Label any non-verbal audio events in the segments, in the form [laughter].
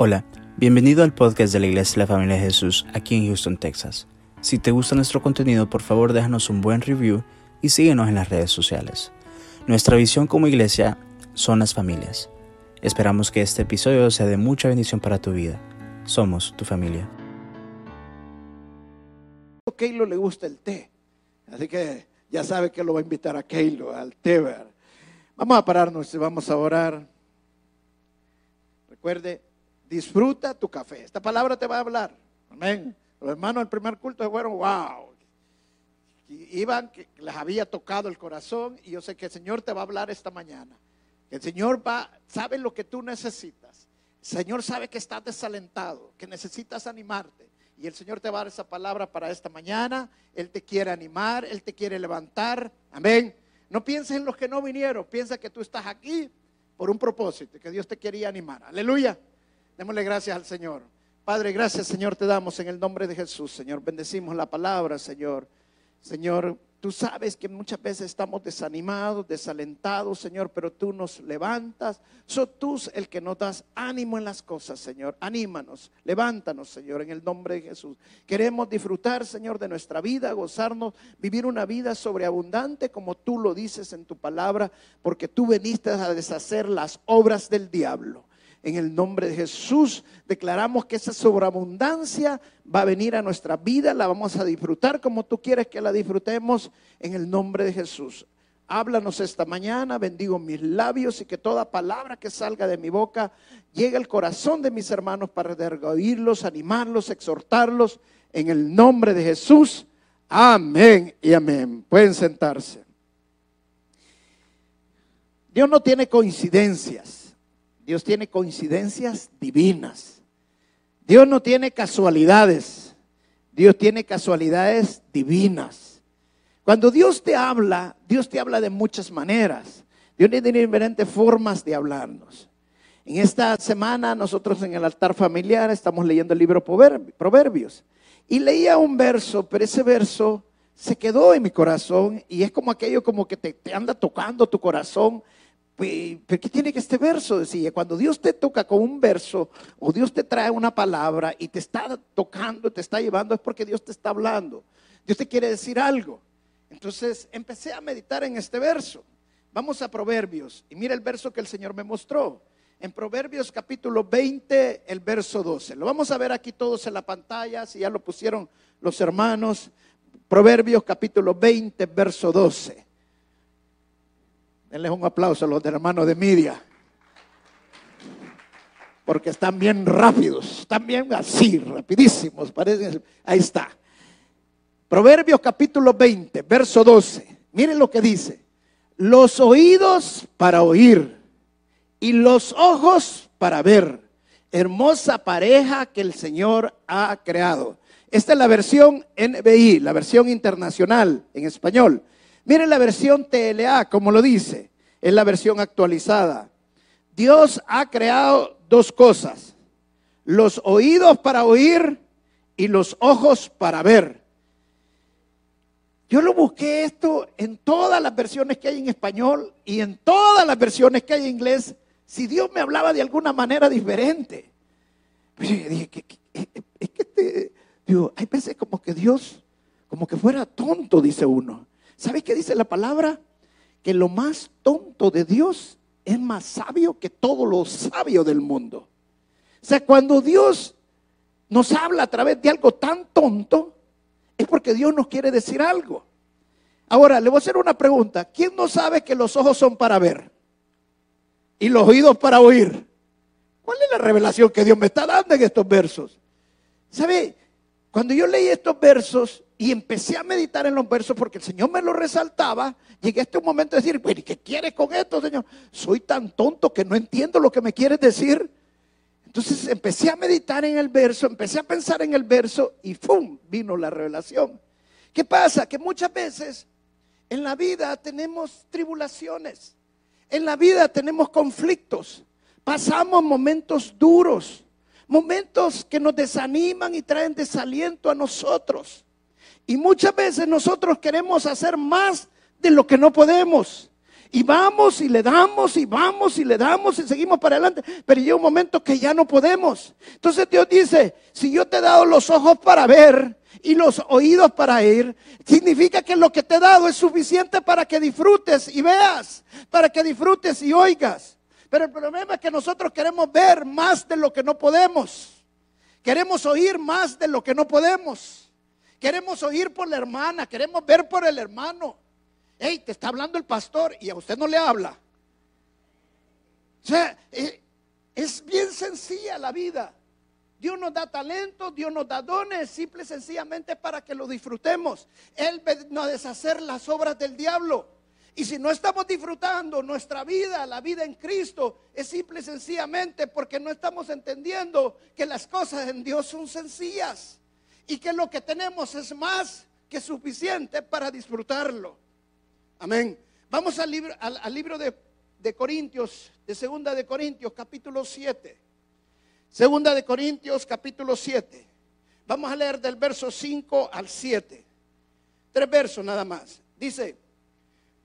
Hola, bienvenido al podcast de la Iglesia de la Familia de Jesús aquí en Houston, Texas. Si te gusta nuestro contenido, por favor déjanos un buen review y síguenos en las redes sociales. Nuestra visión como iglesia son las familias. Esperamos que este episodio sea de mucha bendición para tu vida. Somos tu familia. A Keilo le gusta el té, así que ya sabe que lo va a invitar a Keilo, al té. Vamos a pararnos y vamos a orar. Recuerde, disfruta tu café. Esta palabra te va a hablar. Amén. Los hermanos del primer culto fueron, wow. Iban, que les había tocado el corazón y yo sé que el Señor te va a hablar esta mañana. El Señor va, sabe lo que tú necesitas. El Señor sabe que estás desalentado, que necesitas animarte. Y el Señor te va a dar esa palabra para esta mañana. Él te quiere animar, Él te quiere levantar. Amén. No pienses en los que no vinieron, piensa que tú estás aquí por un propósito, que Dios te quería animar. Aleluya. Démosle gracias al Señor. Padre, gracias Señor te damos en el nombre de Jesús, Señor. Bendecimos la palabra, Señor. Señor, tú sabes que muchas veces estamos desanimados, desalentados, Señor, pero tú nos levantas. Sos tú el que nos das ánimo en las cosas, Señor. Anímanos, levántanos, Señor, en el nombre de Jesús. Queremos disfrutar, Señor, de nuestra vida, gozarnos, vivir una vida sobreabundante como tú lo dices en tu palabra, porque tú veniste a deshacer las obras del diablo. En el nombre de Jesús declaramos que esa sobreabundancia va a venir a nuestra vida, la vamos a disfrutar como tú quieres que la disfrutemos en el nombre de Jesús. Háblanos esta mañana, bendigo mis labios y que toda palabra que salga de mi boca llegue al corazón de mis hermanos para oírlos, animarlos, exhortarlos en el nombre de Jesús. Amén y amén. Pueden sentarse. Dios no tiene coincidencias. Dios tiene coincidencias divinas. Dios no tiene casualidades. Dios tiene casualidades divinas. Cuando Dios te habla, Dios te habla de muchas maneras. Dios tiene diferentes formas de hablarnos. En esta semana nosotros en el altar familiar estamos leyendo el libro Proverbios. Y leía un verso, pero ese verso se quedó en mi corazón y es como aquello como que te, te anda tocando tu corazón ¿Pero qué tiene que este verso? Decía, cuando Dios te toca con un verso o Dios te trae una palabra y te está tocando, te está llevando, es porque Dios te está hablando. Dios te quiere decir algo. Entonces empecé a meditar en este verso. Vamos a Proverbios y mira el verso que el Señor me mostró. En Proverbios capítulo 20, el verso 12. Lo vamos a ver aquí todos en la pantalla, si ya lo pusieron los hermanos. Proverbios capítulo 20, verso 12. Denles un aplauso a los hermanos de Media. Porque están bien rápidos, están bien así, rapidísimos. Parecen, ahí está. Proverbios capítulo 20, verso 12. Miren lo que dice. Los oídos para oír y los ojos para ver. Hermosa pareja que el Señor ha creado. Esta es la versión NBI, la versión internacional en español. Miren la versión TLA, como lo dice, es la versión actualizada. Dios ha creado dos cosas, los oídos para oír y los ojos para ver. Yo lo busqué esto en todas las versiones que hay en español y en todas las versiones que hay en inglés, si Dios me hablaba de alguna manera diferente. Pues dije, es que este, hay veces como que Dios, como que fuera tonto, dice uno. ¿Sabes qué dice la palabra? Que lo más tonto de Dios es más sabio que todo lo sabio del mundo. O sea, cuando Dios nos habla a través de algo tan tonto, es porque Dios nos quiere decir algo. Ahora, le voy a hacer una pregunta. ¿Quién no sabe que los ojos son para ver y los oídos para oír? ¿Cuál es la revelación que Dios me está dando en estos versos? ¿Sabe? Cuando yo leí estos versos, y empecé a meditar en los versos porque el Señor me lo resaltaba. Llegué a este momento de decir, ¿qué quieres con esto, Señor? Soy tan tonto que no entiendo lo que me quieres decir. Entonces empecé a meditar en el verso, empecé a pensar en el verso y ¡fum! vino la revelación. ¿Qué pasa? Que muchas veces en la vida tenemos tribulaciones, en la vida tenemos conflictos, pasamos momentos duros, momentos que nos desaniman y traen desaliento a nosotros. Y muchas veces nosotros queremos hacer más de lo que no podemos. Y vamos y le damos y vamos y le damos y seguimos para adelante. Pero llega un momento que ya no podemos. Entonces Dios dice, si yo te he dado los ojos para ver y los oídos para ir, significa que lo que te he dado es suficiente para que disfrutes y veas, para que disfrutes y oigas. Pero el problema es que nosotros queremos ver más de lo que no podemos. Queremos oír más de lo que no podemos. Queremos oír por la hermana, queremos ver por el hermano. Hey, te está hablando el pastor y a usted no le habla. O sea, eh, es bien sencilla la vida. Dios nos da talento, Dios nos da dones, simple y sencillamente para que lo disfrutemos. Él no a deshacer las obras del diablo. Y si no estamos disfrutando nuestra vida, la vida en Cristo, es simple y sencillamente porque no estamos entendiendo que las cosas en Dios son sencillas y que lo que tenemos es más que suficiente para disfrutarlo. Amén. Vamos al libro, al, libro de, de, Corintios, de Segunda de Corintios, capítulo 7. Segunda de Corintios, capítulo 7. Vamos a leer del verso 5 al 7. Tres versos nada más. Dice,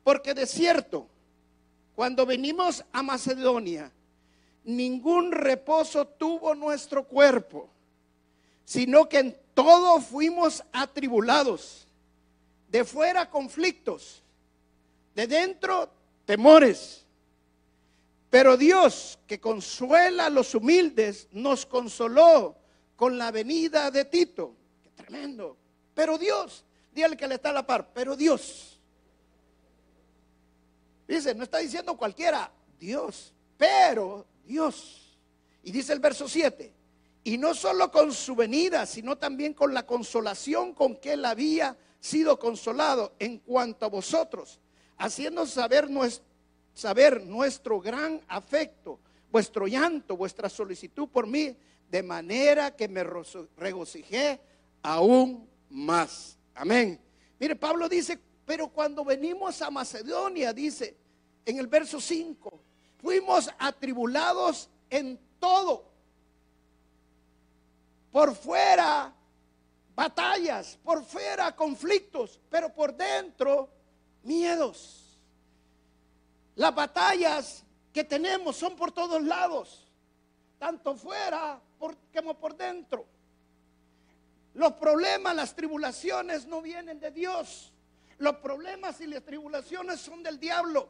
porque de cierto, cuando venimos a Macedonia, ningún reposo tuvo nuestro cuerpo, sino que en todo fuimos atribulados, de fuera conflictos de dentro, temores. Pero Dios, que consuela a los humildes, nos consoló con la venida de Tito. Qué tremendo. Pero Dios, dígale que le está a la par, pero Dios. Dice, no está diciendo cualquiera, Dios, pero Dios. Y dice el verso 7, y no solo con su venida, sino también con la consolación con que él había sido consolado en cuanto a vosotros haciendo saber, saber nuestro gran afecto, vuestro llanto, vuestra solicitud por mí, de manera que me regocijé aún más. Amén. Mire, Pablo dice, pero cuando venimos a Macedonia, dice en el verso 5, fuimos atribulados en todo. Por fuera batallas, por fuera conflictos, pero por dentro miedos. Las batallas que tenemos son por todos lados, tanto fuera como por dentro. Los problemas, las tribulaciones no vienen de Dios. Los problemas y las tribulaciones son del diablo.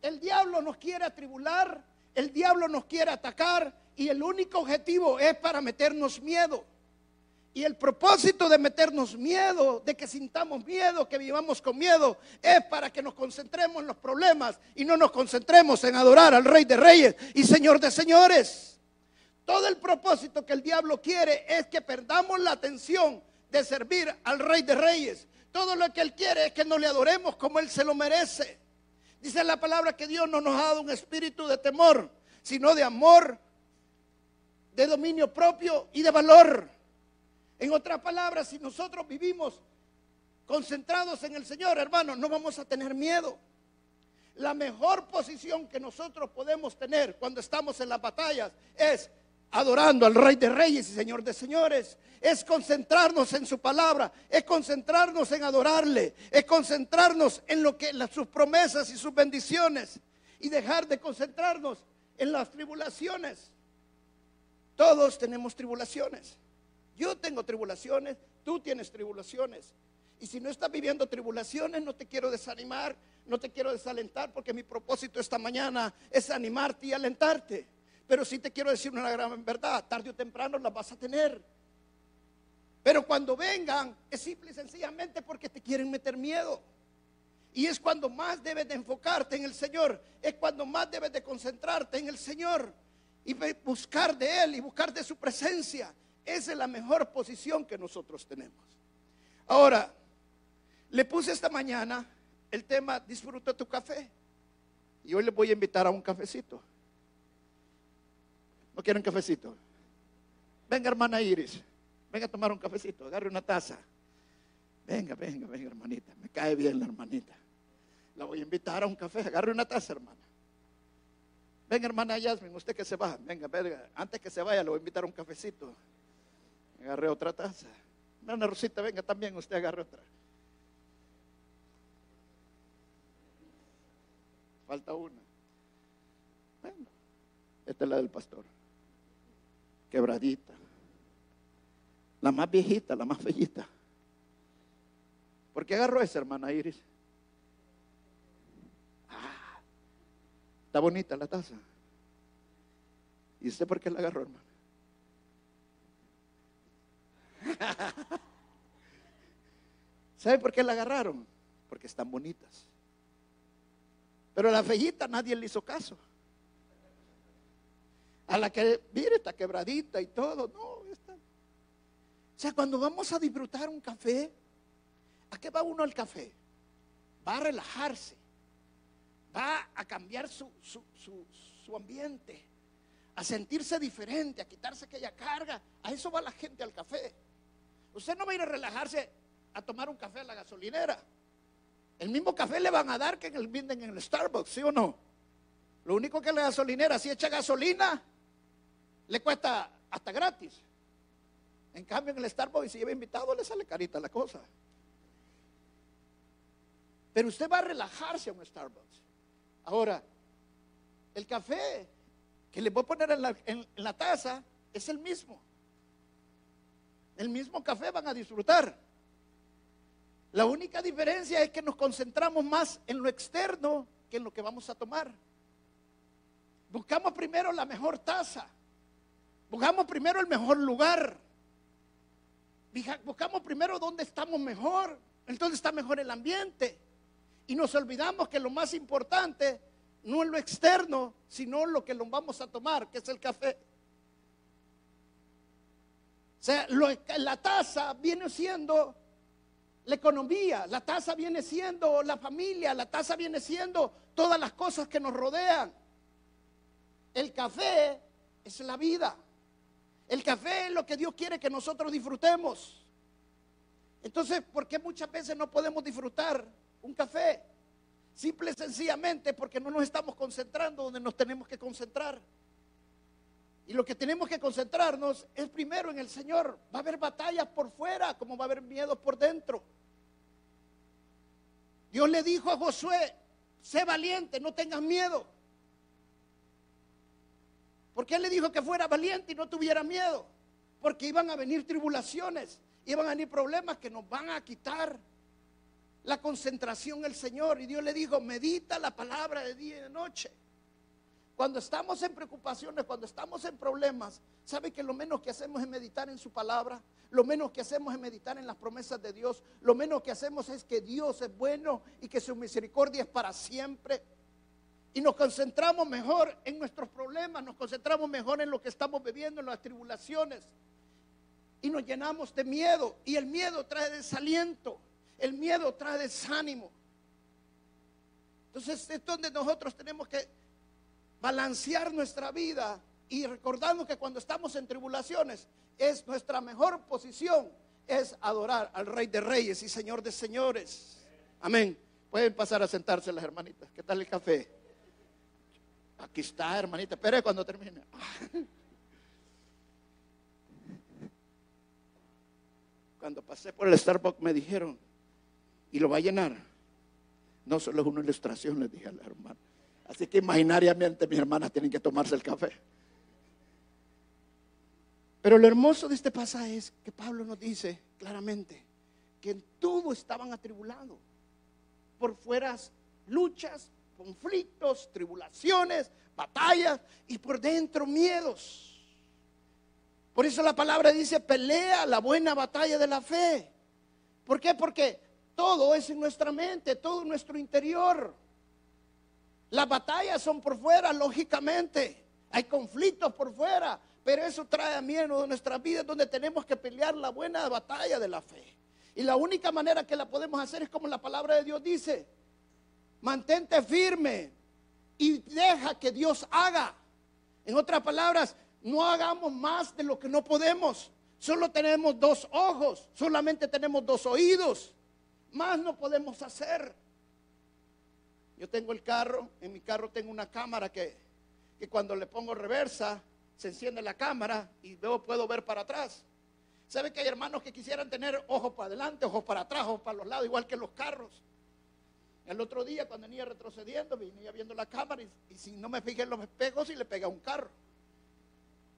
El diablo nos quiere atribular, el diablo nos quiere atacar y el único objetivo es para meternos miedo. Y el propósito de meternos miedo, de que sintamos miedo, que vivamos con miedo, es para que nos concentremos en los problemas y no nos concentremos en adorar al Rey de Reyes y Señor de Señores. Todo el propósito que el diablo quiere es que perdamos la atención de servir al Rey de Reyes. Todo lo que él quiere es que no le adoremos como él se lo merece. Dice la palabra que Dios no nos ha dado un espíritu de temor, sino de amor, de dominio propio y de valor. En otras palabras, si nosotros vivimos concentrados en el Señor, hermanos, no vamos a tener miedo. La mejor posición que nosotros podemos tener cuando estamos en las batallas es adorando al Rey de Reyes y Señor de Señores. Es concentrarnos en su palabra, es concentrarnos en adorarle, es concentrarnos en lo que sus promesas y sus bendiciones y dejar de concentrarnos en las tribulaciones. Todos tenemos tribulaciones. Yo tengo tribulaciones, tú tienes tribulaciones. Y si no estás viviendo tribulaciones, no te quiero desanimar, no te quiero desalentar, porque mi propósito esta mañana es animarte y alentarte. Pero sí te quiero decir una gran verdad, tarde o temprano las vas a tener. Pero cuando vengan, es simple y sencillamente porque te quieren meter miedo. Y es cuando más debes de enfocarte en el Señor, es cuando más debes de concentrarte en el Señor y buscar de Él y buscar de su presencia esa es la mejor posición que nosotros tenemos. Ahora, le puse esta mañana el tema disfruta tu café. Y hoy les voy a invitar a un cafecito. ¿No quieren cafecito? Venga, hermana Iris. Venga a tomar un cafecito. Agarre una taza. Venga, venga, venga, hermanita. Me cae bien la hermanita. La voy a invitar a un café. Agarre una taza, hermana. Venga, hermana Yasmin, usted que se va. Venga, venga. Antes que se vaya, le voy a invitar a un cafecito. Agarré otra taza. Ana Rosita, venga también, usted agarre otra. falta una. Bueno, esta es la del pastor. Quebradita. La más viejita, la más bellita. ¿Por qué agarró esa hermana Iris? Está bonita la taza. ¿Y usted por qué la agarró, hermano? [laughs] ¿Sabe por qué la agarraron? Porque están bonitas. Pero a la fellita nadie le hizo caso. A la que, mire, está quebradita y todo. No, está. O sea, cuando vamos a disfrutar un café, ¿a qué va uno al café? Va a relajarse. Va a cambiar su, su ambiente. A sentirse diferente, a quitarse aquella carga. A eso va la gente al café. Usted no va a ir a relajarse a tomar un café a la gasolinera. El mismo café le van a dar que en en el Starbucks, ¿sí o no? Lo único que la gasolinera, si echa gasolina, le cuesta hasta gratis. En cambio, en el Starbucks, si lleva invitado, le sale carita la cosa. Pero usted va a relajarse a un Starbucks. Ahora, el café que le voy a poner en la, en la taza es el mismo. El mismo café van a disfrutar. La única diferencia es que nos concentramos más en lo externo que en lo que vamos a tomar. Buscamos primero la mejor taza. Buscamos primero el mejor lugar. Buscamos primero dónde estamos mejor. Entonces está mejor el ambiente. Y nos olvidamos que lo más importante no es lo externo, sino lo que lo vamos a tomar, que es el café. O sea, la taza viene siendo la economía, la tasa viene siendo la familia, la tasa viene siendo todas las cosas que nos rodean. El café es la vida. El café es lo que Dios quiere que nosotros disfrutemos. Entonces, ¿por qué muchas veces no podemos disfrutar un café? Simple y sencillamente porque no nos estamos concentrando donde nos tenemos que concentrar. Y lo que tenemos que concentrarnos es primero en el Señor. Va a haber batallas por fuera, como va a haber miedo por dentro. Dios le dijo a Josué, sé valiente, no tengas miedo. Porque Él le dijo que fuera valiente y no tuviera miedo. Porque iban a venir tribulaciones, iban a venir problemas que nos van a quitar la concentración el Señor. Y Dios le dijo, medita la palabra de día y de noche. Cuando estamos en preocupaciones, cuando estamos en problemas, ¿sabe que lo menos que hacemos es meditar en su palabra? Lo menos que hacemos es meditar en las promesas de Dios. Lo menos que hacemos es que Dios es bueno y que su misericordia es para siempre. Y nos concentramos mejor en nuestros problemas, nos concentramos mejor en lo que estamos viviendo, en las tribulaciones. Y nos llenamos de miedo. Y el miedo trae desaliento. El miedo trae desánimo. Entonces es donde nosotros tenemos que balancear nuestra vida y recordando que cuando estamos en tribulaciones es nuestra mejor posición es adorar al Rey de Reyes y Señor de Señores. Amén. Pueden pasar a sentarse las hermanitas. ¿Qué tal el café? Aquí está, hermanita. Espere cuando termine. [laughs] Cuando pasé por el Starbucks me dijeron, ¿y lo va a llenar? No, solo es una ilustración, le dije a la hermana. Así que imaginariamente mis hermanas tienen que tomarse el café. Pero lo hermoso de este pasaje es que Pablo nos dice claramente que en todo estaban atribulados. Por fuera luchas, conflictos, tribulaciones, batallas y por dentro miedos. Por eso la palabra dice, pelea la buena batalla de la fe. ¿Por qué? Porque todo es en nuestra mente, todo en nuestro interior. Las batallas son por fuera, lógicamente. Hay conflictos por fuera, pero eso trae a miedo de nuestra vida donde tenemos que pelear la buena batalla de la fe. Y la única manera que la podemos hacer es como la palabra de Dios dice, mantente firme y deja que Dios haga. En otras palabras, no hagamos más de lo que no podemos. Solo tenemos dos ojos, solamente tenemos dos oídos. Más no podemos hacer. Yo tengo el carro, en mi carro tengo una cámara que, que cuando le pongo reversa, se enciende la cámara y luego puedo ver para atrás. ¿Sabe que hay hermanos que quisieran tener ojos para adelante, ojos para atrás, ojos para los lados, igual que los carros? El otro día cuando venía retrocediendo, venía viendo la cámara y, si no me fijé en los espejos y le pega un carro.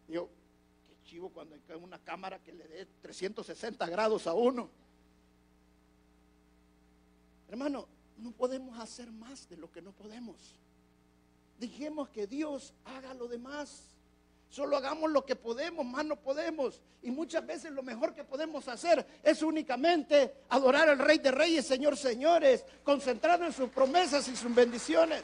Digo, qué chivo cuando hay una cámara que le dé 360 grados a uno. Hermano, no podemos hacer más de lo que no podemos. Dijimos que Dios haga lo demás. Solo hagamos lo que podemos, más no podemos. Y muchas veces lo mejor que podemos hacer es únicamente adorar al Rey de Reyes, Señor, señores, concentrarnos en sus promesas y sus bendiciones.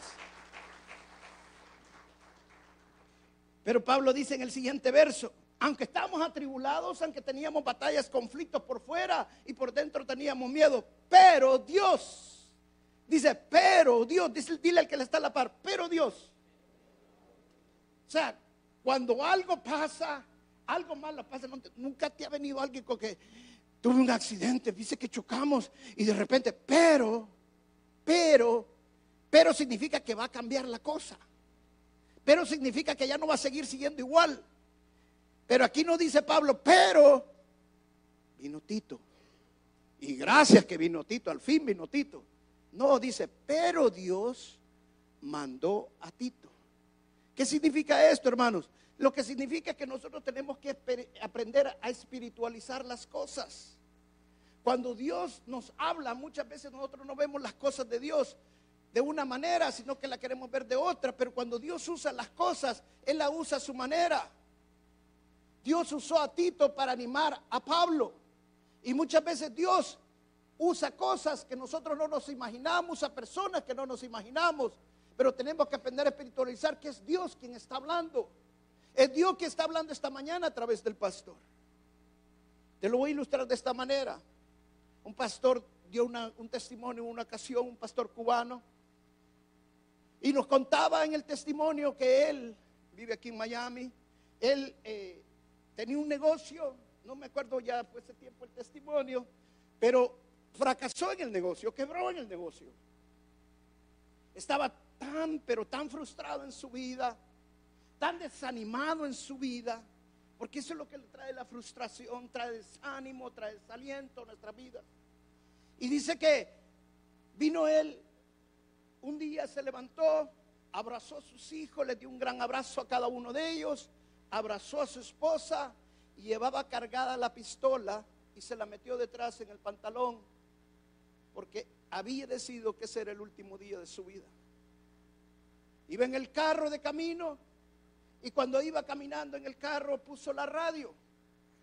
Pero Pablo dice en el siguiente verso, aunque estábamos atribulados, aunque teníamos batallas, conflictos por fuera y por dentro teníamos miedo, pero Dios, dice, pero Dios, dice, dile al que le está a la par, pero Dios. O sea, cuando algo pasa, algo malo pasa, nunca te ha venido alguien con que tuve un accidente, dice que chocamos y de repente, pero, pero, pero significa que va a cambiar la cosa. Pero significa que ya no va a seguir siguiendo igual. Pero aquí no dice Pablo, pero vino Tito. Y gracias que vino Tito, al fin vino Tito. No, dice, pero Dios mandó a Tito. ¿Qué significa esto, hermanos? Lo que significa que nosotros tenemos que aprender a espiritualizar las cosas. Cuando Dios nos habla, muchas veces nosotros no vemos las cosas de Dios de una manera, sino que la queremos ver de otra. Pero cuando Dios usa las cosas, Él la usa a su manera. Dios usó a Tito para animar a Pablo. Y muchas veces Dios usa cosas que nosotros no nos imaginamos, a personas que no nos imaginamos. Pero tenemos que aprender a espiritualizar que es Dios quien está hablando. Es Dios quien está hablando esta mañana a través del pastor. Te lo voy a ilustrar de esta manera. Un pastor dio un testimonio en una ocasión, un pastor cubano, y nos contaba en el testimonio que él vive aquí en Miami, él eh, tenía un negocio, no me acuerdo ya fue ese tiempo el testimonio, pero fracasó en el negocio, quebró en el negocio. Estaba tan, pero tan frustrado en su vida, tan desanimado en su vida, porque eso es lo que le trae la frustración, trae desánimo, trae desaliento a nuestra vida. Y dice que vino él un día se levantó, abrazó a sus hijos, le dio un gran abrazo a cada uno de ellos, abrazó a su esposa y llevaba cargada la pistola y se la metió detrás en el pantalón porque había decidido que ese era el último día de su vida. Iba en el carro de camino y cuando iba caminando en el carro puso la radio.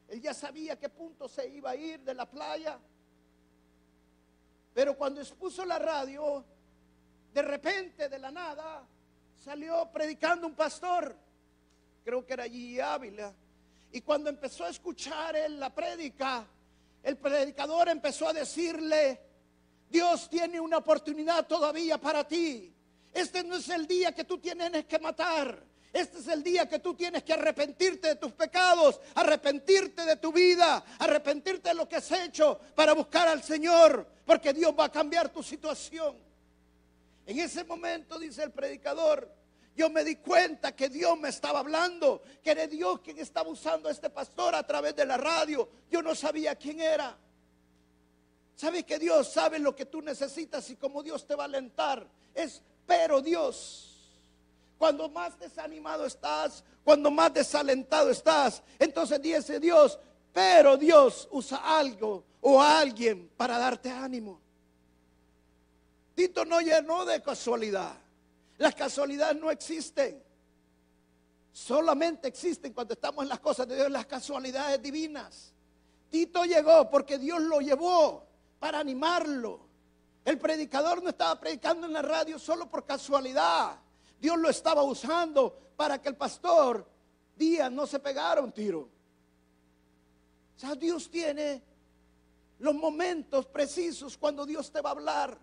Él ya sabía qué punto se iba a ir de la playa. Pero cuando expuso la radio, de repente, de la nada, salió predicando un pastor, creo que era allí Ávila, y cuando empezó a escuchar él la prédica, el predicador empezó a decirle, Dios tiene una oportunidad todavía para ti. Este no es el día que tú tienes que matar. Este es el día que tú tienes que arrepentirte de tus pecados, arrepentirte de tu vida, arrepentirte de lo que has hecho para buscar al Señor, porque Dios va a cambiar tu situación. En ese momento, dice el predicador, yo me di cuenta que Dios me estaba hablando, que era Dios quien estaba usando a este pastor a través de la radio. Yo no sabía quién era. ¿Sabes que Dios sabe lo que tú necesitas y cómo Dios te va a alentar? Es, pero Dios, cuando más desanimado estás, cuando más desalentado estás, entonces dice Dios, pero Dios usa algo o alguien para darte ánimo. Tito no llenó de casualidad. Las casualidades no existen. Solamente existen cuando estamos en las cosas de Dios, las casualidades divinas. Tito llegó porque Dios lo llevó para animarlo. El predicador no estaba predicando en la radio solo por casualidad. Dios lo estaba usando para que el pastor Díaz no se pegara un tiro. O sea, Dios tiene los momentos precisos cuando Dios te va a hablar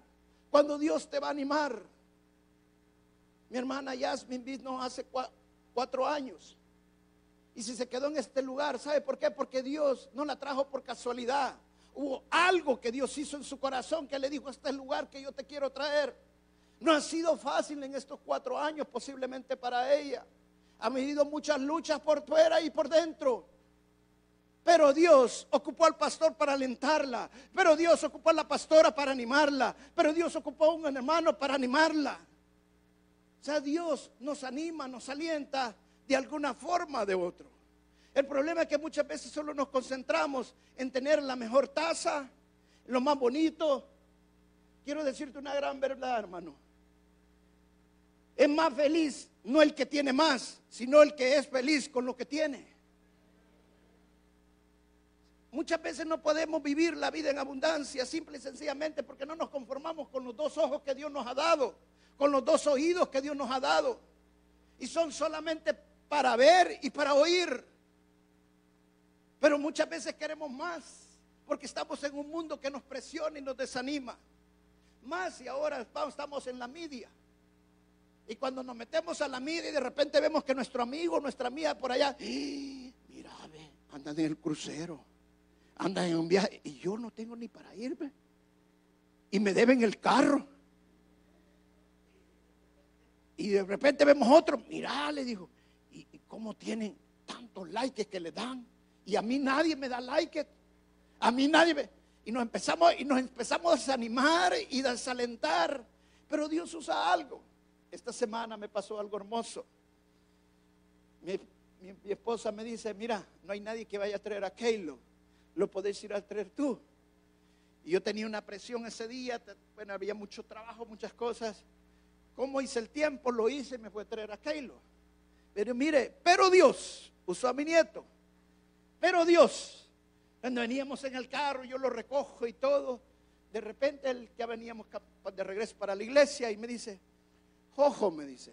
cuando Dios te va a animar. Mi hermana Yasmin vino hace cuatro años. Y si se quedó en este lugar, ¿sabe por qué? Porque Dios no la trajo por casualidad. Hubo algo que Dios hizo en su corazón que le dijo, este es el lugar que yo te quiero traer. No ha sido fácil en estos cuatro años posiblemente para ella. Ha vivido muchas luchas por fuera y por dentro. Pero Dios ocupó al pastor para alentarla. Pero Dios ocupó a la pastora para animarla. Pero Dios ocupó a un hermano para animarla. O sea, Dios nos anima, nos alienta de alguna forma de otro. El problema es que muchas veces solo nos concentramos en tener la mejor taza, lo más bonito. Quiero decirte una gran verdad, hermano. Es más feliz no el que tiene más, sino el que es feliz con lo que tiene. Muchas veces no podemos vivir la vida en abundancia simple y sencillamente porque no nos conformamos con los dos ojos que Dios nos ha dado, con los dos oídos que Dios nos ha dado. Y son solamente para ver y para oír. Pero muchas veces queremos más porque estamos en un mundo que nos presiona y nos desanima. Más y ahora estamos en la media. Y cuando nos metemos a la media y de repente vemos que nuestro amigo, nuestra amiga por allá, ¡Ah! mira, ve, andan en el crucero andan en un viaje y yo no tengo ni para irme. Y me deben el carro. Y de repente vemos otro, mirá, le dijo, ¿y, cómo tienen tantos likes que le dan? Y a mí nadie me da likes. A mí nadie me... Y nos empezamos, y nos empezamos a desanimar y desalentar. Pero Dios usa algo. Esta semana me pasó algo hermoso. Mi, mi esposa me dice, mira, no hay nadie que vaya a traer a Caleb lo podés ir a traer tú. Y yo tenía una presión ese día, bueno, había mucho trabajo, muchas cosas. ¿Cómo hice el tiempo? Lo hice me fue a traer a Keilo. Pero mire, pero Dios usó a mi nieto. Pero Dios, cuando veníamos en el carro, yo lo recojo y todo. De repente el, ya veníamos de regreso para la iglesia y me dice, Jojo, me dice,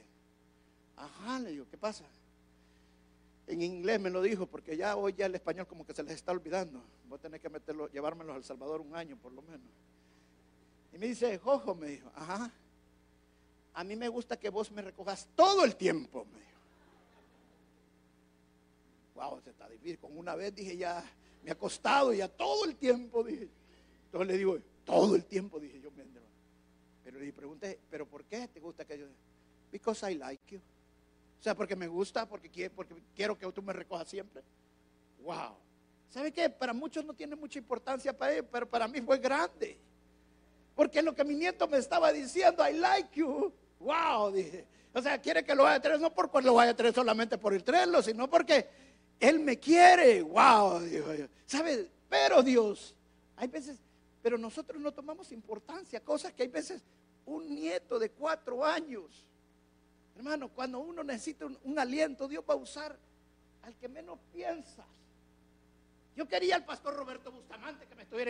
ajá, le digo, ¿qué pasa? en inglés me lo dijo, porque ya hoy ya el español como que se les está olvidando. Voy a tener que meterlo, llevármelos al Salvador un año por lo menos. Y me dice, Jojo, me dijo, ajá, a mí me gusta que vos me recojas todo el tiempo, me dijo. Wow, se está difícil. Con una vez dije, ya me ha costado, ya todo el tiempo, dije. Entonces le digo, todo el tiempo, dije yo, pero le pregunté, ¿pero por qué te gusta que yo? Because I like you. O sea, porque me gusta, porque quiero, porque quiero que tú me recojas siempre. Wow. ¿Sabe qué? Para muchos no tiene mucha importancia para él, pero para mí fue grande. Porque lo que mi nieto me estaba diciendo, I like you. Wow, dije. O sea, quiere que lo vaya a traer, no porque lo vaya a solamente por el traerlo, sino porque él me quiere. Wow, dijo yo. ¿Sabe? Pero Dios, hay veces, pero nosotros no tomamos importancia, cosas que hay veces un nieto de cuatro años Hermano, cuando uno necesita un, aliento, Dios va a usar al que menos piensas. Yo quería al pastor Roberto Bustamante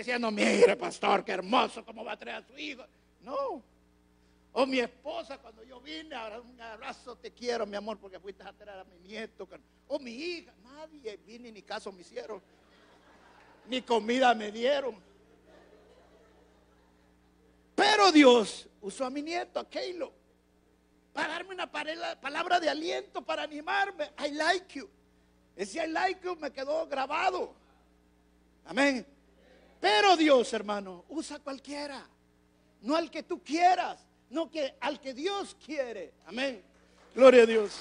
diciendo, mire pastor, qué hermoso, cómo va a traer a su hijo. No. O mi esposa cuando yo vine, ahora un abrazo, te quiero, mi amor, porque fuiste a traer a mi nieto. O mi hija, nadie vine ni caso me hicieron. Ni comida me dieron. Pero Dios usó a mi nieto, a Keilo para darme una palabra de aliento, para animarme. I like you. Ese I like you me quedó grabado. Amén. Pero Dios, hermano, usa cualquiera. No al que tú quieras, no que al que Dios quiere. Amén. Gloria a Dios.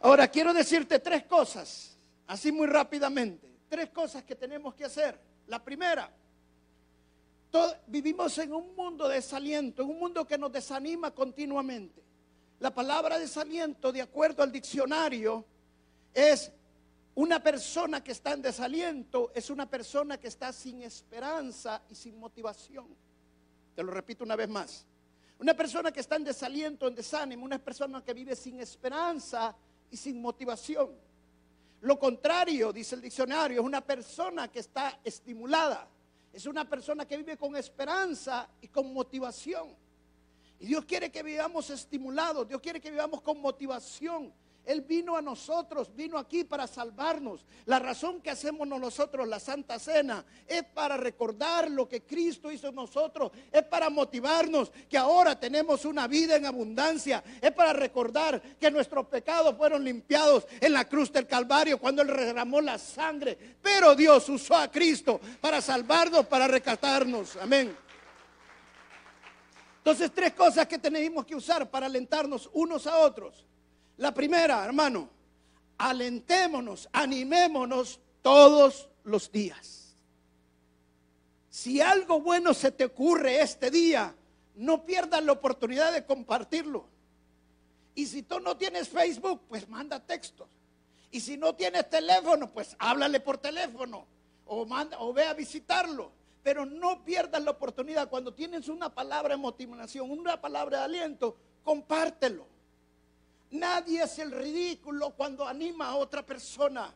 Ahora quiero decirte tres cosas, así muy rápidamente. Tres cosas que tenemos que hacer. La primera, vivimos en un mundo de desaliento, en un mundo que nos desanima continuamente. La palabra desaliento, de acuerdo al diccionario, es una persona que está en desaliento, es una persona que está sin esperanza y sin motivación. Te lo repito una vez más. Una persona que está en desaliento, en desánimo, una persona que vive sin esperanza y sin motivación. Lo contrario, dice el diccionario, es una persona que está estimulada, es una persona que vive con esperanza y con motivación. Y Dios quiere que vivamos estimulados, Dios quiere que vivamos con motivación. Él vino a nosotros, vino aquí para salvarnos. La razón que hacemos nosotros la Santa Cena es para recordar lo que Cristo hizo en nosotros, es para motivarnos que ahora tenemos una vida en abundancia, es para recordar que nuestros pecados fueron limpiados en la cruz del Calvario cuando Él derramó la sangre. Pero Dios usó a Cristo para salvarnos, para rescatarnos. Amén. Entonces, tres cosas que tenemos que usar para alentarnos unos a otros. La primera, hermano, alentémonos, animémonos todos los días. Si algo bueno se te ocurre este día, no pierdas la oportunidad de compartirlo. Y si tú no tienes Facebook, pues manda textos. Y si no tienes teléfono, pues háblale por teléfono o, manda, o ve a visitarlo. Pero no pierdas la oportunidad. Cuando tienes una palabra de motivación, una palabra de aliento, compártelo. Nadie es el ridículo cuando anima a otra persona.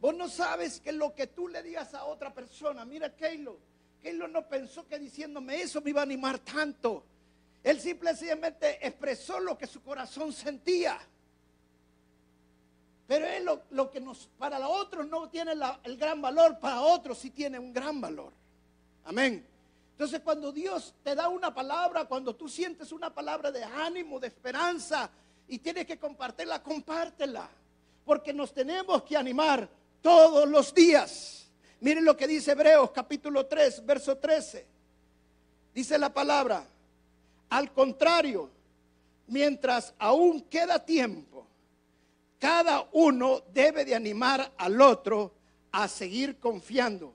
Vos no sabes que lo que tú le digas a otra persona, mira Keilo, Keilo no pensó que diciéndome eso me iba a animar tanto. Él simplemente expresó lo que su corazón sentía. Pero él lo, que nos, para otros no tiene el gran valor, para otros sí tiene un gran valor. Amén. Entonces cuando Dios te da una palabra, cuando tú sientes una palabra de ánimo, de esperanza, y tienes que compartirla, compártela. Porque nos tenemos que animar todos los días. Miren lo que dice Hebreos capítulo 3, verso 13. Dice la palabra, al contrario, mientras aún queda tiempo, cada uno debe de animar al otro a seguir confiando.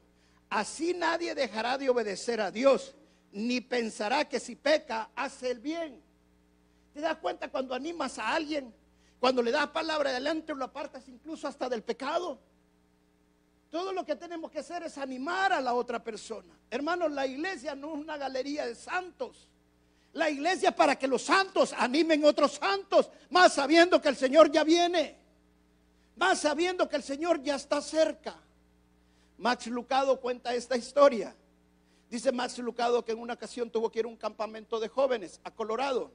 Así nadie dejará de obedecer a Dios, ni pensará que si peca hace el bien. ¿Te das cuenta cuando animas a alguien? Cuando le das palabra adelante lo apartas incluso hasta del pecado. Todo lo que tenemos que hacer es animar a la otra persona. Hermanos, la iglesia no es una galería de santos. La iglesia para que los santos animen otros santos, más sabiendo que el Señor ya viene, más sabiendo que el Señor ya está cerca. Max Lucado cuenta esta historia. Dice Max Lucado que en una ocasión tuvo que ir a un campamento de jóvenes a Colorado.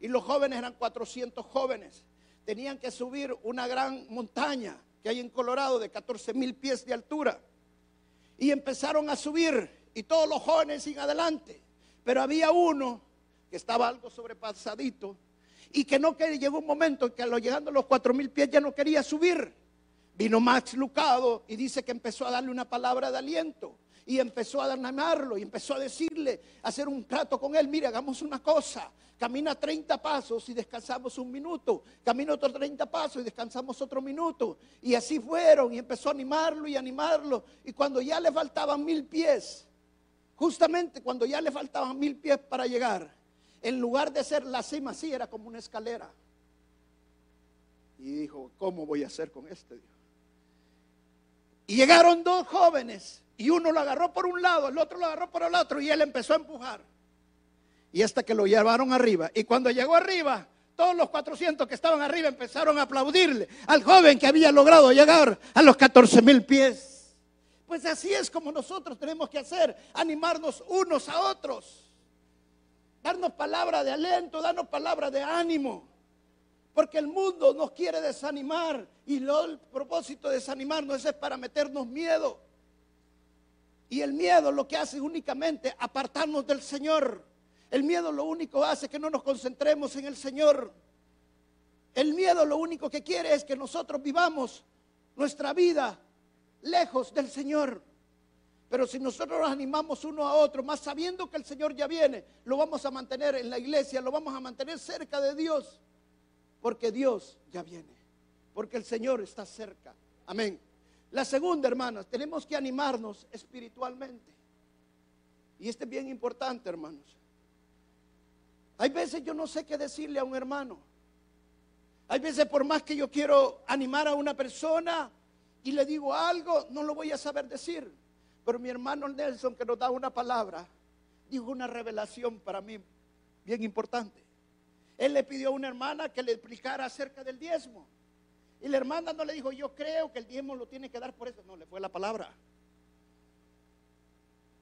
Y los jóvenes eran 400 jóvenes. Tenían que subir una gran montaña que hay en Colorado de 14 mil pies de altura. Y empezaron a subir y todos los jóvenes sin adelante. Pero había uno que estaba algo sobrepasadito y que no quería, llegó un momento que a lo llegando a los cuatro mil pies ya no quería subir. Vino Max Lucado y dice que empezó a darle una palabra de aliento y empezó a animarlo y empezó a decirle, a hacer un trato con él, mire, hagamos una cosa, camina 30 pasos y descansamos un minuto, camina otros 30 pasos y descansamos otro minuto. Y así fueron y empezó a animarlo y animarlo. Y cuando ya le faltaban mil pies, justamente cuando ya le faltaban mil pies para llegar, en lugar de ser la cima así, era como una escalera. Y dijo, ¿cómo voy a hacer con este? Y llegaron dos jóvenes y uno lo agarró por un lado, el otro lo agarró por el otro y él empezó a empujar. Y hasta que lo llevaron arriba. Y cuando llegó arriba, todos los 400 que estaban arriba empezaron a aplaudirle al joven que había logrado llegar a los 14 mil pies. Pues así es como nosotros tenemos que hacer, animarnos unos a otros darnos palabra de aliento, darnos palabra de ánimo. Porque el mundo nos quiere desanimar y el propósito de desanimarnos es para meternos miedo. Y el miedo lo que hace es únicamente apartarnos del Señor. El miedo lo único hace que no nos concentremos en el Señor. El miedo lo único que quiere es que nosotros vivamos nuestra vida lejos del Señor. Pero si nosotros nos animamos uno a otro, más sabiendo que el Señor ya viene, lo vamos a mantener en la iglesia, lo vamos a mantener cerca de Dios, porque Dios ya viene, porque el Señor está cerca. Amén. La segunda, hermanos, tenemos que animarnos espiritualmente. Y este es bien importante, hermanos. Hay veces yo no sé qué decirle a un hermano. Hay veces por más que yo quiero animar a una persona y le digo algo, no lo voy a saber decir. Pero mi hermano Nelson, que nos da una palabra, dijo una revelación para mí bien importante. Él le pidió a una hermana que le explicara acerca del diezmo. Y la hermana no le dijo, yo creo que el diezmo lo tiene que dar por eso. No, le fue la palabra.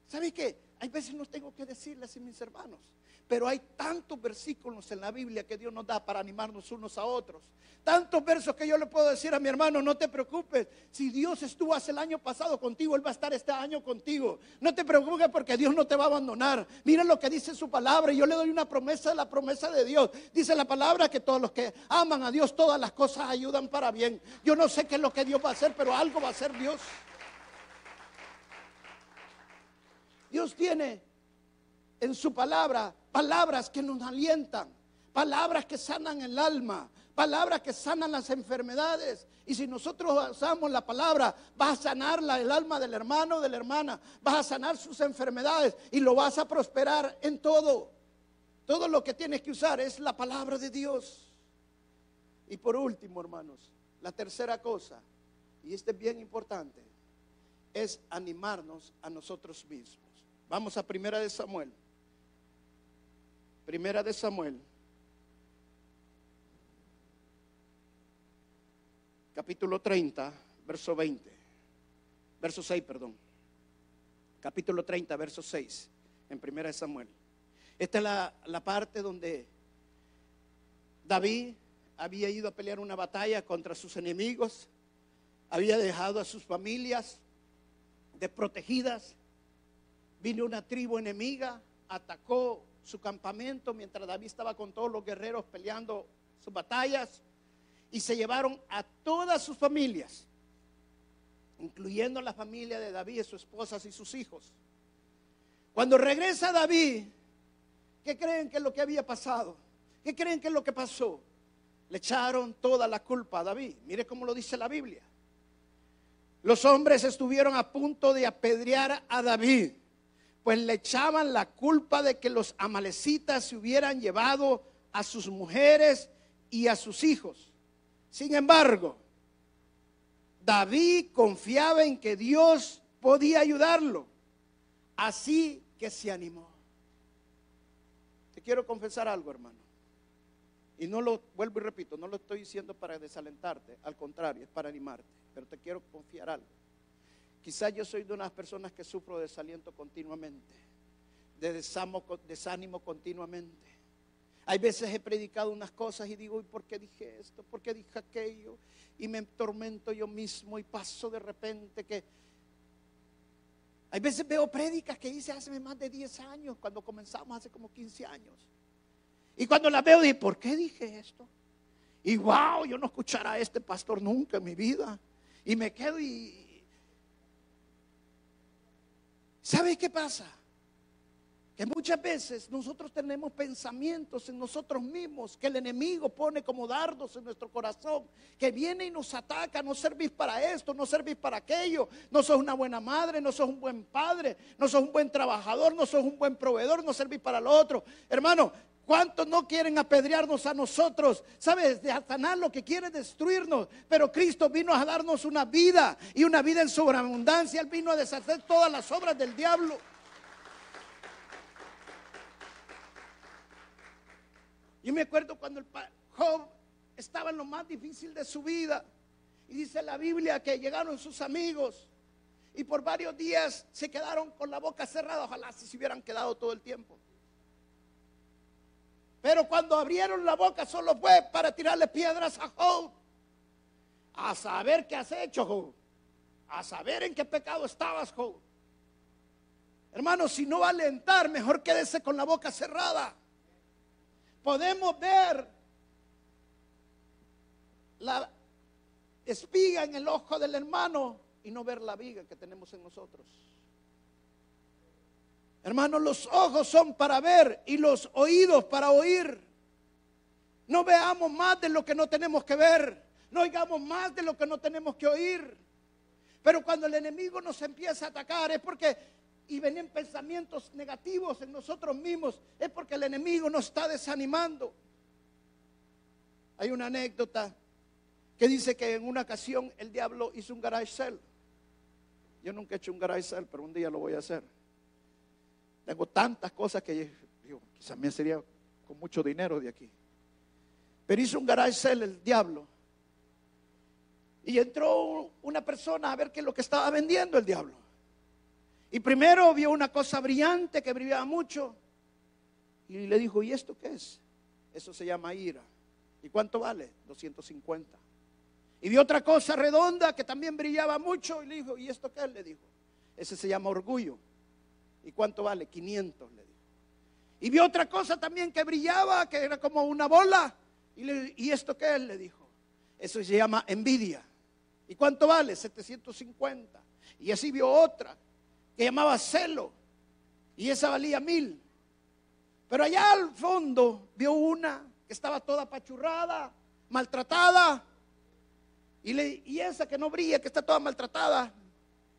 ¿Sabe qué? Hay veces no tengo que decirles a mis hermanos. Pero hay tantos versículos en la Biblia que Dios nos da para animarnos unos a otros. Tantos versos que yo le puedo decir a mi hermano, no te preocupes. Si Dios estuvo hace el año pasado contigo, Él va a estar este año contigo. No te preocupes porque Dios no te va a abandonar. Mira lo que dice su palabra. Yo le doy una promesa de la promesa de Dios. Dice la palabra que todos los que aman a Dios, todas las cosas ayudan para bien. Yo no sé qué es lo que Dios va a hacer, pero algo va a hacer Dios. Dios tiene en su palabra palabras que nos alientan, palabras que sanan el alma, palabras que sanan las enfermedades. Y si nosotros usamos la palabra, vas a sanar el alma del hermano, de la hermana, vas a sanar sus enfermedades y lo vas a prosperar en todo. Todo lo que tienes que usar es la palabra de Dios. Y por último, hermanos, la tercera cosa, y este es bien importante, es animarnos a nosotros mismos. Vamos a Primera de Samuel. Primera de Samuel. Capítulo 30, verso 20. Verso 6, perdón. Capítulo 30, verso 6. En Primera de Samuel. Esta es la, la parte donde David había ido a pelear una batalla contra sus enemigos, había dejado a sus familias desprotegidas, vino una tribu enemiga, atacó su campamento mientras David estaba con todos los guerreros peleando sus batallas y se llevaron a todas sus familias, incluyendo la familia de David, sus esposas y sus hijos. Cuando regresa David, ¿qué creen que es lo que había pasado? ¿Qué creen que es lo que pasó? Le echaron toda la culpa a David. Mire cómo lo dice la Biblia. Los hombres estuvieron a punto de apedrear a David, pues le echaban la culpa de que los amalecitas se hubieran llevado a sus mujeres y a sus hijos. Sin embargo, David confiaba en que Dios podía ayudarlo, así que se animó. Te quiero confesar algo, hermano. Y no lo vuelvo y repito, no lo estoy diciendo para desalentarte, al contrario, es para animarte. Pero te quiero confiar algo. Quizás yo soy de unas personas que sufro de desaliento continuamente, de desánimo continuamente. Hay veces he predicado unas cosas y digo, ¿y por qué dije esto? ¿Por qué dije aquello? Y me tormento yo mismo y paso de repente que... Hay veces veo prédicas que hice hace más de 10 años, cuando comenzamos hace como 15 años. Y cuando la veo, digo, ¿por qué dije esto? Y wow, yo no escuchará a este pastor nunca en mi vida. Y me quedo y... ¿Sabe qué pasa? Que muchas veces nosotros tenemos pensamientos en nosotros mismos que el enemigo pone como dardos en nuestro corazón, que viene y nos ataca, no servís para esto, no servís para aquello, no sos una buena madre, no sos un buen padre, no sos un buen trabajador, no sos un buen proveedor, no servís para lo otro. Hermano, ¿Cuántos no quieren apedrearnos a nosotros? ¿Sabes? De Satanás lo que quiere destruirnos. Pero Cristo vino a darnos una vida y una vida en sobreabundancia. Él vino a deshacer todas las obras del diablo. Yo me acuerdo cuando el Job estaba en lo más difícil de su vida. Y dice la Biblia que llegaron sus amigos y por varios días se quedaron con la boca cerrada. Ojalá si se hubieran quedado todo el tiempo. Pero cuando abrieron la boca solo fue para tirarle piedras a Job. A saber qué has hecho, Job. A saber en qué pecado estabas, Job. Hermano, si no va a alentar, mejor quédese con la boca cerrada. Podemos ver la espiga en el ojo del hermano y no ver la viga que tenemos en nosotros. Hermanos, los ojos son para ver y los oídos para oír. No veamos más de lo que no tenemos que ver. No oigamos más de lo que no tenemos que oír. Pero cuando el enemigo nos empieza a atacar es porque, y vienen pensamientos negativos en nosotros mismos, es porque el enemigo nos está desanimando. Hay una anécdota que dice que en una ocasión el diablo hizo un garage sale. Yo nunca he hecho un garage sale, pero un día lo voy a hacer. Tengo tantas cosas que digo, quizás me sería con mucho dinero de aquí. Pero hizo un garage el diablo. Y entró una persona a ver qué es lo que estaba vendiendo el diablo. Y primero vio una cosa brillante que brillaba mucho. Y le dijo, ¿y esto qué es? Eso se llama ira. ¿Y cuánto vale? 250. Y vio otra cosa redonda que también brillaba mucho. Y le dijo, ¿y esto qué es? Le dijo, ese se llama orgullo. ¿Y cuánto vale? 500, le dijo. Y vio otra cosa también que brillaba, que era como una bola. ¿Y, esto qué es? Le dijo. Eso se llama envidia. ¿Y cuánto vale? 750. Y así vio otra que llamaba celo. Y esa valía mil. Pero allá al fondo vio una que estaba toda apachurrada, maltratada. Y, y esa que no brilla, que está toda maltratada,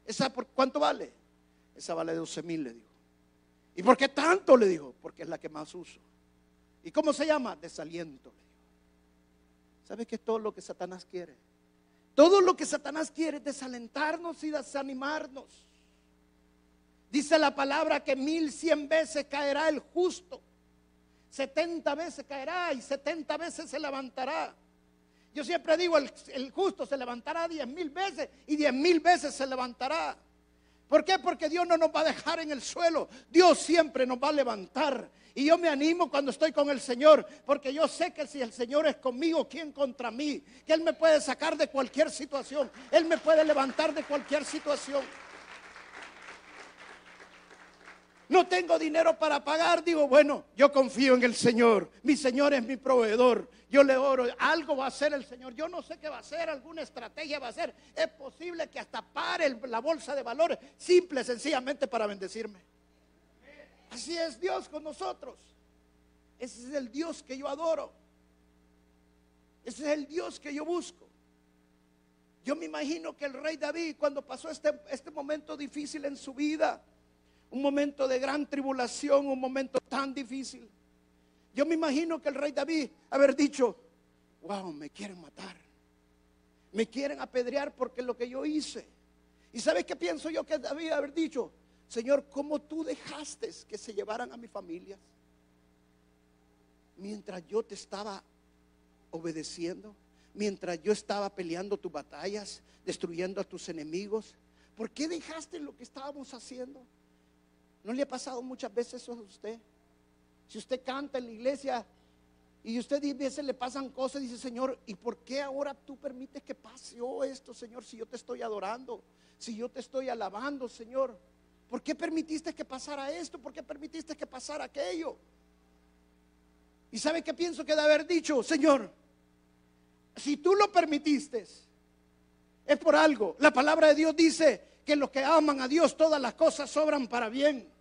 ¿esa por cuánto vale? Esa vale 12 mil, le dijo. ¿Y por qué tanto? Le dijo, porque es la que más uso. ¿Y cómo se llama? Desaliento, le dijo. ¿Sabe que es todo lo que Satanás quiere? Todo lo que Satanás quiere es desalentarnos y desanimarnos. Dice la palabra que mil cien veces caerá el justo, setenta veces caerá y setenta veces se levantará. Yo siempre digo, el justo se levantará diez mil veces y diez mil veces se levantará. ¿Por qué? Porque Dios no nos va a dejar en el suelo. Dios siempre nos va a levantar. Y yo me animo cuando estoy con el Señor, porque yo sé que si el Señor es conmigo, ¿quién contra mí? Que Él me puede sacar de cualquier situación. Él me puede levantar de cualquier situación. No tengo dinero para pagar. Digo, bueno, yo confío en el Señor. Mi Señor es mi proveedor. Yo le oro. Algo va a hacer el Señor. Yo no sé qué va a hacer. Alguna estrategia va a hacer. Es posible que hasta pare la bolsa de valores. Simple, sencillamente para bendecirme. Así es Dios con nosotros. Ese es el Dios que yo adoro. Ese es el Dios que yo busco. Yo me imagino que el rey David, cuando pasó este, este momento difícil en su vida, un momento de gran tribulación, un momento tan difícil. Yo me imagino que el rey David haber dicho, wow, me quieren matar, me quieren apedrear porque lo que yo hice. ¿Y sabes qué pienso yo que David haber dicho? Señor, ¿cómo tú dejaste que se llevaran a mi familia? Mientras yo te estaba obedeciendo, mientras yo estaba peleando tus batallas, destruyendo a tus enemigos, ¿por qué dejaste lo que estábamos haciendo? ¿No le ha pasado muchas veces eso a usted? Si usted canta en la iglesia y usted a veces le pasan cosas, dice, Señor, ¿y por qué ahora tú permites que pase esto, Señor, si yo te estoy adorando, si yo te estoy alabando, Señor? ¿Por qué permitiste que pasara esto? ¿Por qué permitiste que pasara aquello? ¿Y sabe qué pienso que de haber dicho, Señor? Si tú lo permitiste, es por algo. La palabra de Dios dice que los que aman a Dios todas las cosas sobran para bien.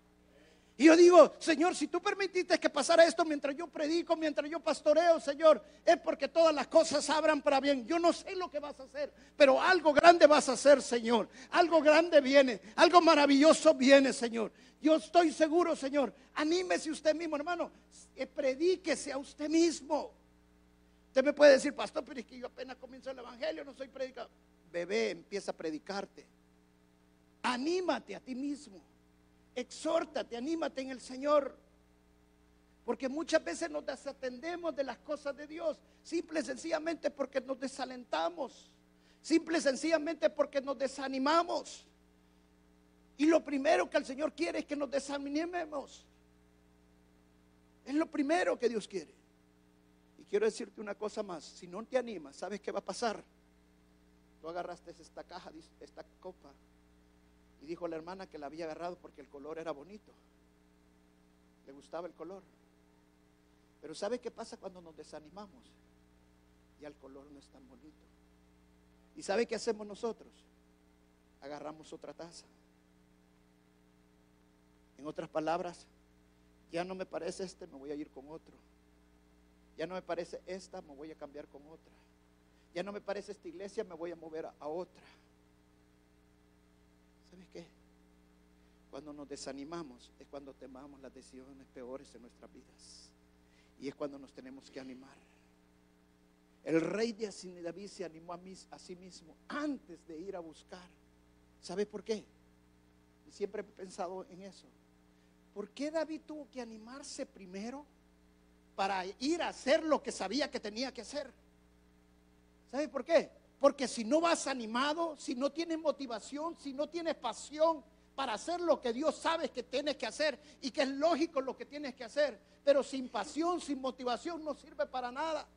Y yo digo, Señor, si tú permitiste que pasara esto mientras yo predico, mientras yo pastoreo, Señor, es porque todas las cosas abran para bien. Yo no sé lo que vas a hacer, pero algo grande vas a hacer, Señor. Algo grande viene, algo maravilloso viene, Señor. Yo estoy seguro, Señor. Anímese usted mismo, hermano. Eh, predíquese a usted mismo. Usted me puede decir, pastor, pero es que yo apenas comienzo el evangelio, no soy predicador. Bebé, empieza a predicarte. Anímate a ti mismo exhórtate, anímate en el Señor. Porque muchas veces nos desatendemos de las cosas de Dios, simple y sencillamente porque nos desalentamos, simple y sencillamente porque nos desanimamos. Y lo primero que el Señor quiere es que nos desanimemos. Es lo primero que Dios quiere. Y quiero decirte una cosa más, si no te animas, ¿sabes qué va a pasar? Tú agarraste esta caja, esta copa, y dijo la hermana que la había agarrado porque el color era bonito. Le gustaba el color. Pero ¿sabe qué pasa cuando nos desanimamos? Ya el color no es tan bonito. ¿Y sabe qué hacemos nosotros? Agarramos otra taza. En otras palabras, ya no me parece este, me voy a ir con otro. Ya no me parece esta, me voy a cambiar con otra. Ya no me parece esta iglesia, me voy a mover a, otra. ¿Sabes qué? Cuando nos desanimamos es cuando tomamos las decisiones peores en nuestras vidas. Y es cuando nos tenemos que animar. El rey de David se animó a, sí mismo antes de ir a buscar. ¿Sabe por qué? Siempre he pensado en eso. ¿Por qué David tuvo que animarse primero para ir a hacer lo que sabía que tenía que hacer? ¿Sabe por qué? Porque si no vas animado, si no tienes motivación, si no tienes pasión para hacer lo que Dios sabe que tienes que hacer y que es lógico lo que tienes que hacer, pero sin pasión, sin motivación no sirve para nada.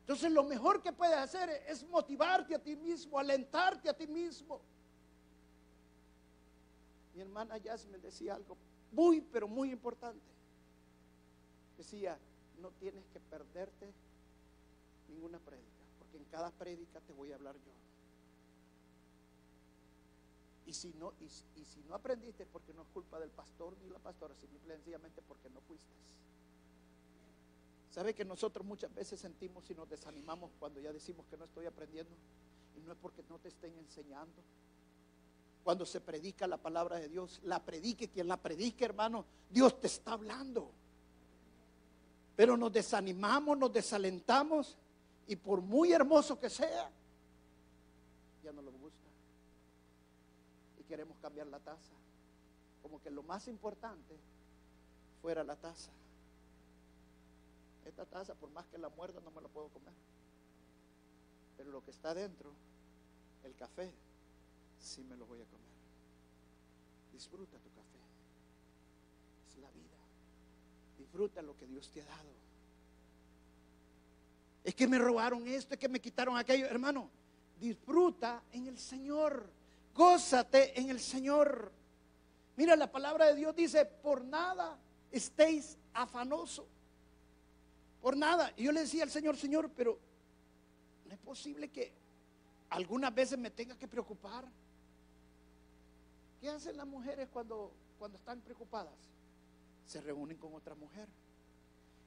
Entonces lo mejor que puedes hacer es motivarte a ti mismo, alentarte a ti mismo. Mi hermana Jasmine decía algo muy, pero muy importante. Decía, no tienes que perderte ninguna prédica en cada prédica te voy a hablar yo. Y si no, y, si no aprendiste, porque no es culpa del pastor ni la pastora, sencillamente porque no fuiste. ¿Sabe que nosotros muchas veces sentimos y nos desanimamos cuando ya decimos que no estoy aprendiendo? Y no es porque no te estén enseñando. Cuando se predica la palabra de Dios, la predique quien la predique, hermano, Dios te está hablando. Pero nos desanimamos, nos desalentamos y por muy hermoso que sea, ya no nos gusta. Y queremos cambiar la taza. Como que lo más importante fuera la taza. Esta taza, por más que la muerda, no me la puedo comer. Pero lo que está dentro, el café, sí me lo voy a comer. Disfruta tu café. Es la vida. Disfruta lo que Dios te ha dado. Es que me robaron esto, es que me quitaron aquello. Hermano, disfruta en el Señor. Gózate en el Señor. Mira, la palabra de Dios dice, por nada estéis afanosos por nada. Y yo le decía al Señor, Señor, pero no es posible que algunas veces me tenga que preocupar. ¿Qué hacen las mujeres cuando, cuando están preocupadas? Se reúnen con otra mujer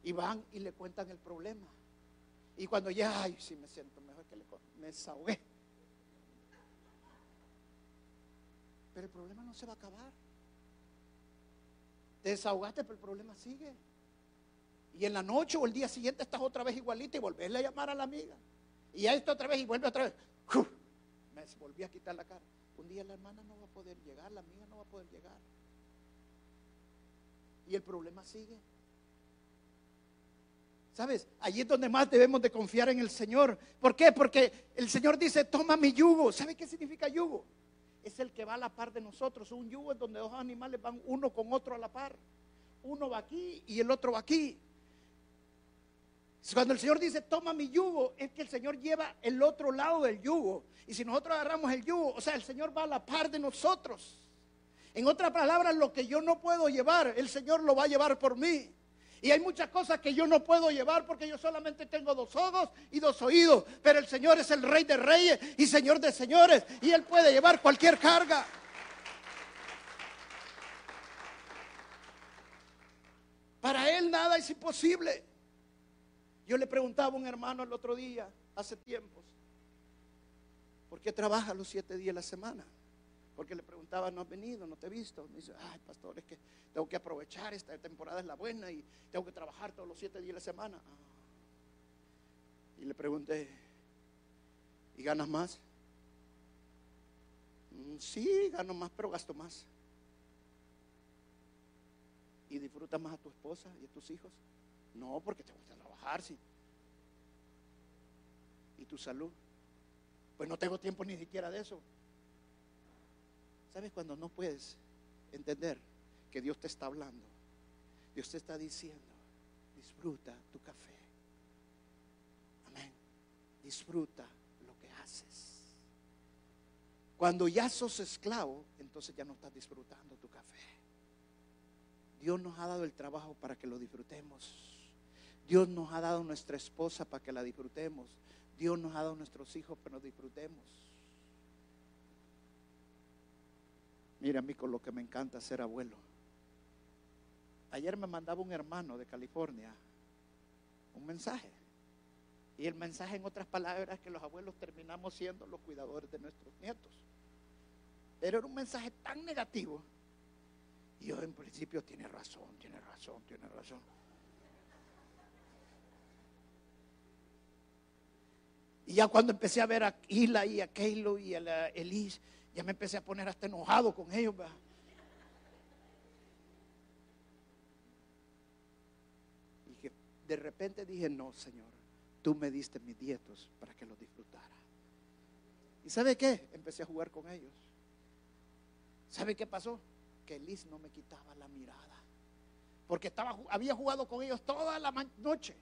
y van y le cuentan el problema. Y cuando ya, ay, sí me siento mejor que le me desahogué. Pero el problema no se va a acabar. Te desahogaste, pero el problema sigue. Y en la noche o el día siguiente estás otra vez igualita y volverle a llamar a la amiga. Y ya está otra vez y vuelve otra vez. Me volví a quitar la cara. Un día la hermana no va a poder llegar, la amiga no va a poder llegar. Y el problema sigue. ¿Sabes? Allí es donde más debemos de confiar en el Señor. ¿Por qué? Porque el Señor dice, toma mi yugo. ¿Sabe qué significa yugo? Es el que va a la par de nosotros. Un yugo es donde dos animales van uno con otro a la par. Uno va aquí y el otro va aquí. Cuando el Señor dice, toma mi yugo, es que el Señor lleva el otro lado del yugo. Y si nosotros agarramos el yugo, o sea, el Señor va a la par de nosotros. En otras palabras, lo que yo no puedo llevar, el Señor lo va a llevar por mí. Y hay muchas cosas que yo no puedo llevar porque yo solamente tengo dos ojos y dos oídos. Pero el Señor es el Rey de Reyes y Señor de Señores. Y Él puede llevar cualquier carga. Para Él nada es imposible. Yo le preguntaba a un hermano el otro día, hace tiempos, ¿por qué trabaja los siete días de la semana? Porque le preguntaba, no has venido, no te he visto. Me dice, ay, pastor, es que tengo que aprovechar, esta temporada es la buena y tengo que trabajar todos los siete días de la semana. Ah. Y le pregunté, ¿y ganas más? Mm, sí, gano más, pero gasto más. ¿Y disfrutas más a tu esposa y a tus hijos? No, porque te gusta trabajar, sí. ¿Y tu salud? Pues no tengo tiempo ni siquiera de eso. ¿Sabes cuando no puedes entender que Dios te está hablando? Dios te está diciendo, disfruta tu café. Amén. Disfruta lo que haces. Cuando ya sos esclavo, entonces ya no estás disfrutando tu café. Dios nos ha dado el trabajo para que lo disfrutemos. Dios nos ha dado nuestra esposa para que la disfrutemos. Dios nos ha dado nuestros hijos para que nos disfrutemos. Mira a mí con lo que me encanta ser abuelo. Ayer me mandaba un hermano de California un mensaje. Y el mensaje en otras palabras es que los abuelos terminamos siendo los cuidadores de nuestros nietos. Pero era un mensaje tan negativo. Y yo en principio tiene razón, tiene razón, tiene razón. Y ya cuando empecé a ver a Hila y a Keilo y a Elis, ya me empecé a poner hasta enojado con ellos. Y que de repente dije, no, Señor, tú me diste mis dietos para que los disfrutara. ¿Y sabe qué? Empecé a jugar con ellos. ¿Sabe qué pasó? Que Elis no me quitaba la mirada. Porque estaba, había jugado con ellos toda la noche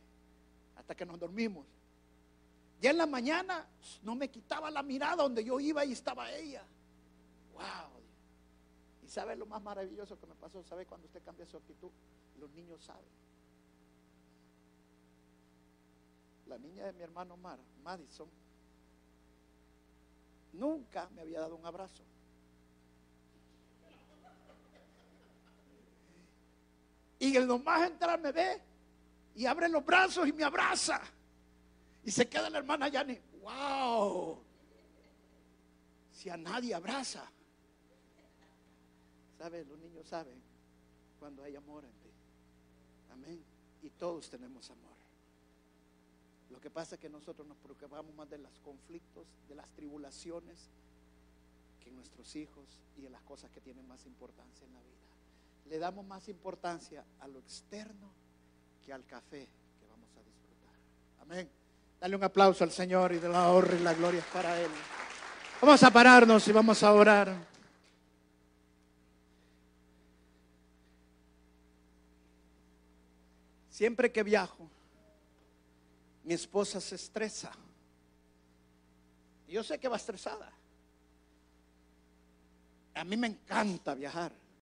hasta que nos dormimos. Ya en la mañana no me quitaba la mirada donde yo iba y estaba ella. Wow. Y sabe lo más maravilloso que me pasó, sabe cuando usted cambia su actitud, los niños saben. La niña de mi hermano Mar, Madison, nunca me había dado un abrazo. Y el nomás entrar me ve y abre los brazos y me abraza. Y se queda la hermana Yani, wow. Si a nadie abraza. ¿Sabe? Los niños saben cuando hay amor en ti. Amén. Y todos tenemos amor. Lo que pasa es que nosotros nos preocupamos más de los conflictos, de las tribulaciones, que nuestros hijos y en las cosas que tienen más importancia en la vida. Le damos más importancia a lo externo que al café que vamos a disfrutar. Amén. Dale un aplauso al Señor y de la honra y la gloria es para Él. Vamos a pararnos y vamos a orar. Siempre que viajo, mi esposa se estresa. Yo sé que va estresada. A mí me encanta viajar.